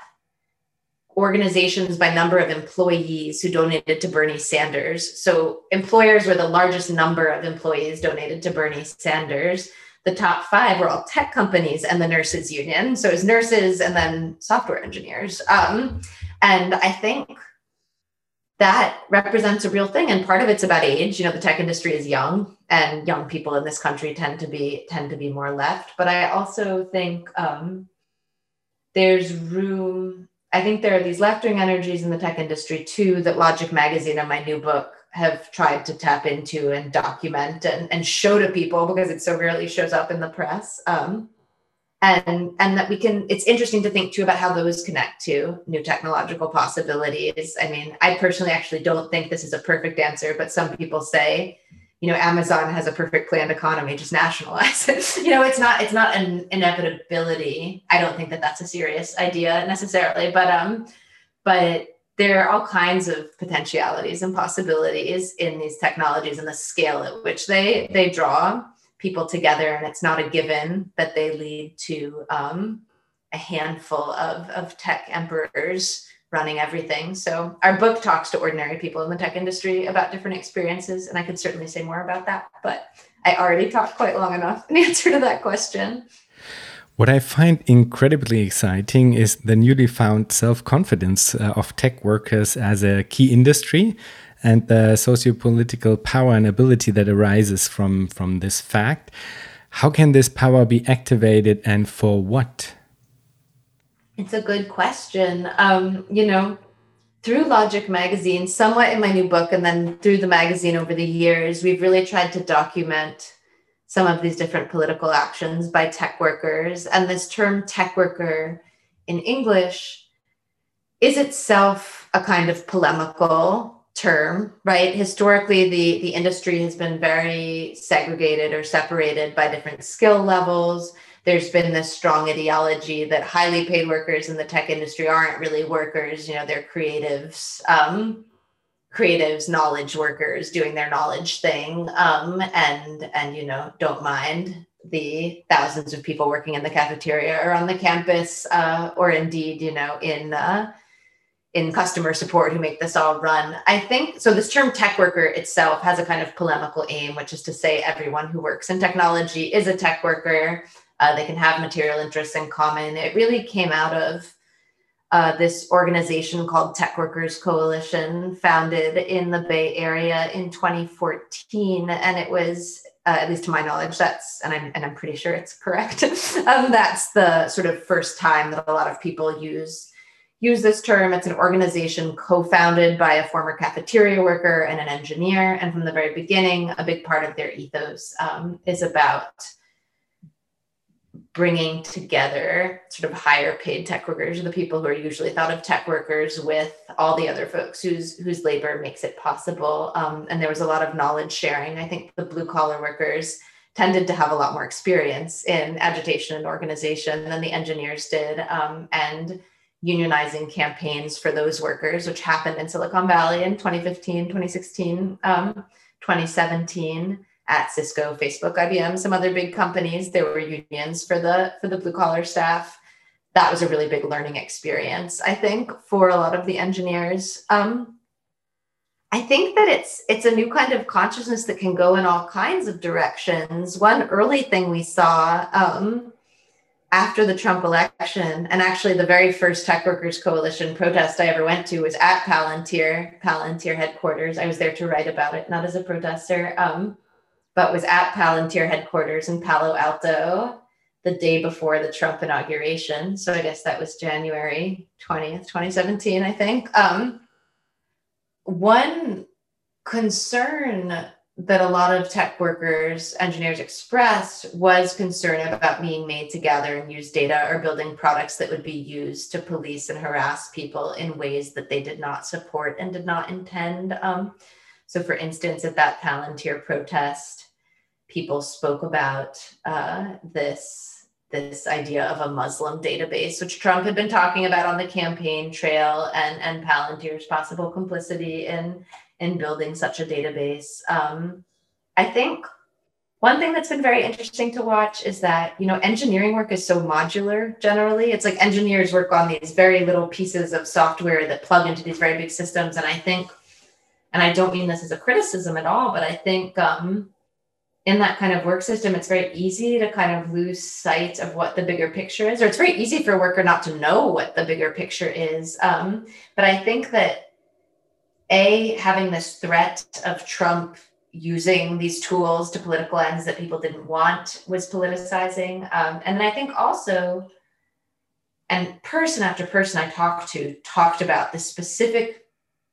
organizations by number of employees who donated to Bernie Sanders. So employers were the largest number of employees donated to Bernie Sanders. The top five were all tech companies and the nurses union. So it was nurses and then software engineers. Um, and I think that represents a real thing. And part of it's about age. You know, the tech industry is young and young people in this country tend to be tend to be more left. But I also think um, there's room I think there are these left wing energies in the tech industry too that Logic Magazine and my new book have tried to tap into and document and, and show to people because it so rarely shows up in the press. Um, and and that we can it's interesting to think too about how those connect to new technological possibilities. I mean i personally actually don't think this is a perfect answer but some people say you know amazon has a perfect planned economy just nationalize it. You know it's not it's not an inevitability. I don't think that that's a serious idea necessarily but um but there are all kinds of potentialities and possibilities in these technologies and the scale at which they they draw people together and it's not a given that they lead to um, a handful of, of tech emperors running everything. So our book talks to ordinary people in the tech industry about different experiences, and I could certainly say more about that. But I already talked quite long enough in answer to that question. What I find incredibly exciting is the newly found self confidence uh, of tech workers as a key industry and the socio-political power and ability that arises from, from this fact. How can this power be activated and for what? It's a good question. Um, you know, through Logic Magazine, somewhat in my new book, and then through the magazine over the years, we've really tried to document some of these different political actions by tech workers. And this term tech worker in English is itself a kind of polemical term, right? Historically, the, the industry has been very segregated or separated by different skill levels there's been this strong ideology that highly paid workers in the tech industry aren't really workers you know they're creatives um, creatives knowledge workers doing their knowledge thing um, and and you know don't mind the thousands of people working in the cafeteria or on the campus uh, or indeed you know in uh, in customer support who make this all run. I think so. This term tech worker itself has a kind of polemical aim, which is to say everyone who works in technology is a tech worker. Uh, they can have material interests in common. It really came out of uh, this organization called Tech Workers Coalition, founded in the Bay Area in 2014, and it was. Uh, at least to my knowledge, that's and I'm and I'm pretty sure it's correct. um, that's the sort of first time that a lot of people use use this term. It's an organization co-founded by a former cafeteria worker and an engineer, and from the very beginning, a big part of their ethos um, is about bringing together sort of higher paid tech workers, the people who are usually thought of tech workers, with all the other folks whose whose labor makes it possible. Um, and there was a lot of knowledge sharing. I think the blue collar workers tended to have a lot more experience in agitation and organization than the engineers did, um, and unionizing campaigns for those workers, which happened in Silicon Valley in 2015, 2016, um, 2017 at Cisco, Facebook, IBM, some other big companies. There were unions for the for the blue collar staff. That was a really big learning experience, I think, for a lot of the engineers. Um, I think that it's it's a new kind of consciousness that can go in all kinds of directions. One early thing we saw um, after the Trump election, and actually the very first Tech Workers Coalition protest I ever went to was at Palantir, Palantir headquarters. I was there to write about it, not as a protester. Um, but was at Palantir headquarters in Palo Alto the day before the Trump inauguration. So I guess that was January 20th, 2017, I think. Um, one concern that a lot of tech workers, engineers expressed was concern about being made to gather and use data or building products that would be used to police and harass people in ways that they did not support and did not intend. Um, so, for instance, at that Palantir protest, people spoke about uh, this this idea of a Muslim database, which Trump had been talking about on the campaign trail, and and Palantir's possible complicity in in building such a database. Um, I think one thing that's been very interesting to watch is that you know engineering work is so modular generally it's like engineers work on these very little pieces of software that plug into these very big systems and i think and I don't mean this as a criticism at all, but I think um, in that kind of work system, it's very easy to kind of lose sight of what the bigger picture is, or it's very easy for a worker not to know what the bigger picture is. Um, but I think that a having this threat of Trump using these tools to political ends that people didn't want was politicizing, um, and I think also, and person after person I talked to talked about the specific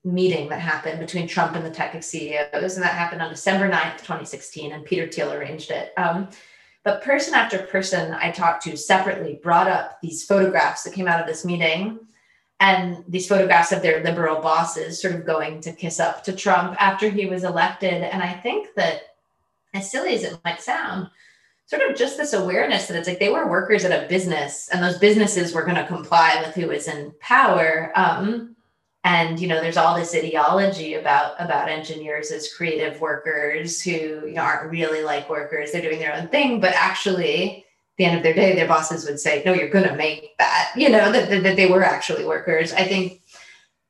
meeting that happened between Trump and the tech CEOs, and that happened on December 9th, 2016, and Peter Thiel arranged it. Um, but person after person I talked to separately brought up these photographs that came out of this meeting and these photographs of their liberal bosses sort of going to kiss up to Trump after he was elected. And I think that, as silly as it might sound, sort of just this awareness that it's like they were workers at a business and those businesses were going to comply with who was in power. Um, and you know there's all this ideology about about engineers as creative workers who you know aren't really like workers they're doing their own thing but actually the end of their day their bosses would say no you're going to make that you know that, that, that they were actually workers. I think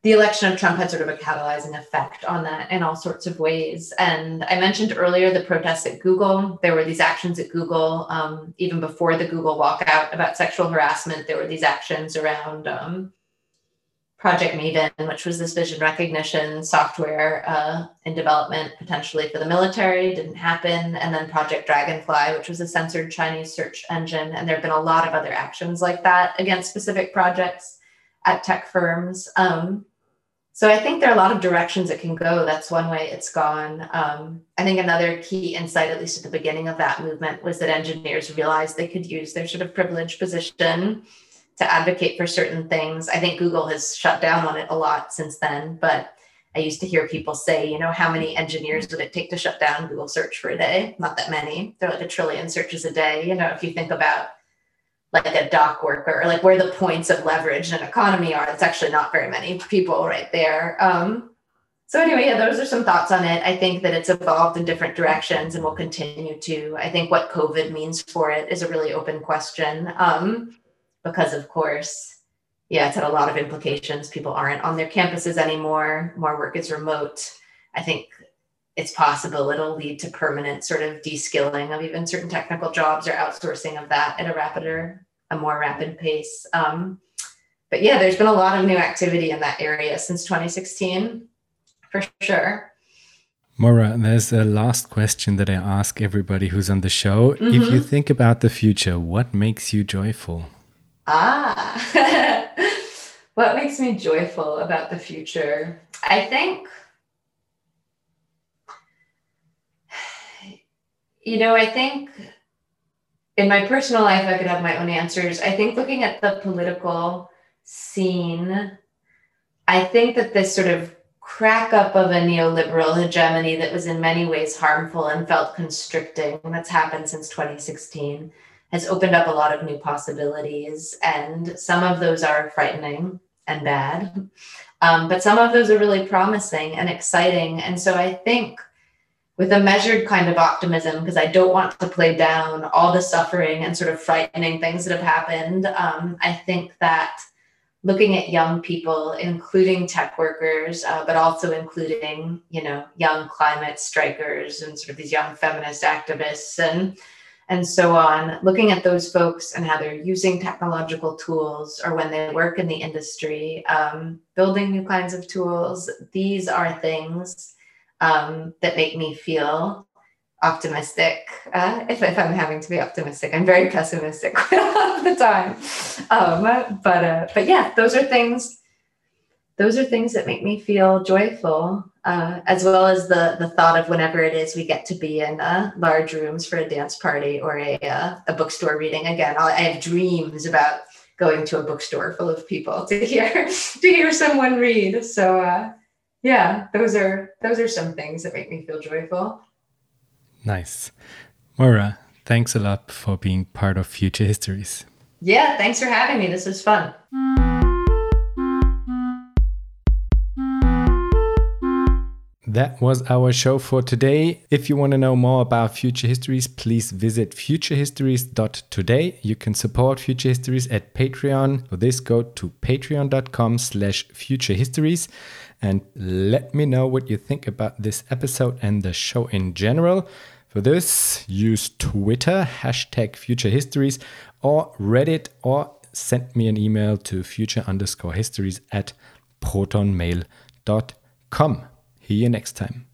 the election of trump had sort of a catalyzing effect on that in all sorts of ways. And i mentioned earlier the protests at google. There were these actions at google um, even before the google walkout about sexual harassment. There were these actions around um, Project Maven, which was this vision recognition software uh, in development potentially for the military, didn't happen. And then Project Dragonfly, which was a censored Chinese search engine. And there have been a lot of other actions like that against specific projects at tech firms. Um, so I think there are a lot of directions it can go. That's one way it's gone. Um, I think another key insight, at least at the beginning of that movement, was that engineers realized they could use their sort of privileged position to advocate for certain things. I think Google has shut down on it a lot since then, but I used to hear people say, you know, how many engineers would it take to shut down Google search for a day? Not that many. They're like a trillion searches a day. You know, if you think about like a dock worker or like where the points of leverage in an economy are, it's actually not very many people right there. Um, so anyway, yeah, those are some thoughts on it. I think that it's evolved in different directions and will continue to. I think what COVID means for it is a really open question. Um, because of course yeah it's had a lot of implications people aren't on their campuses anymore more work is remote i think it's possible it'll lead to permanent sort of de-skilling of even certain technical jobs or outsourcing of that at a rapider, a more rapid pace. Um, but yeah, there's been a lot of new activity in that area since 2016, for sure. Moira, there's a last question that I ask everybody who's on the show. Mm -hmm. If you mm-hmm. think about the future, what makes you joyful? Ah, what makes me joyful about the future? I think you know, I think in my personal life, I could have my own answers. I think looking at the political scene, I think that this sort of crack up of a neoliberal hegemony that was in many ways harmful and felt constricting, that's happened since 2016, has opened up a lot of new possibilities. And some of those are frightening and bad. Um, but some of those are really promising and exciting. And so I think with a measured kind of optimism because I don't want to play down all the suffering and sort of frightening things that have happened. Um, I think that looking at young people, including tech workers, uh, but also including, you know, young climate strikers and sort of these young feminist activists and and so on, looking at those folks and how they're using technological tools or when they work in the industry, um, building new kinds of tools, these are things um, that make me feel optimistic. Uh, if, if, I'm having to be optimistic, I'm very pessimistic all the time. Um, but uh, but yeah, those are things. Those are things that make me feel joyful, uh, as well as the the thought of whenever it is we get to be in uh, large rooms for a dance party or a uh, a bookstore reading. Again, I have dreams about going to a bookstore full of people to hear to hear someone read. So uh, yeah, those are those are some things that make me feel joyful. Nice. Moira, thanks a lot for being part of Future Histories. Yeah, thanks for having me. This was fun. That was our show for today. If you want to know more about Future Histories, please visit futurehistories.today. You can support Future Histories at Patreon. For this, go to patreon.com slash futurehistories and let me know what you think about this episode and the show in general. For this, use Twitter, hashtag future histories, or Reddit, or send me an email to future underscore histories at protonmail.com. See you next time.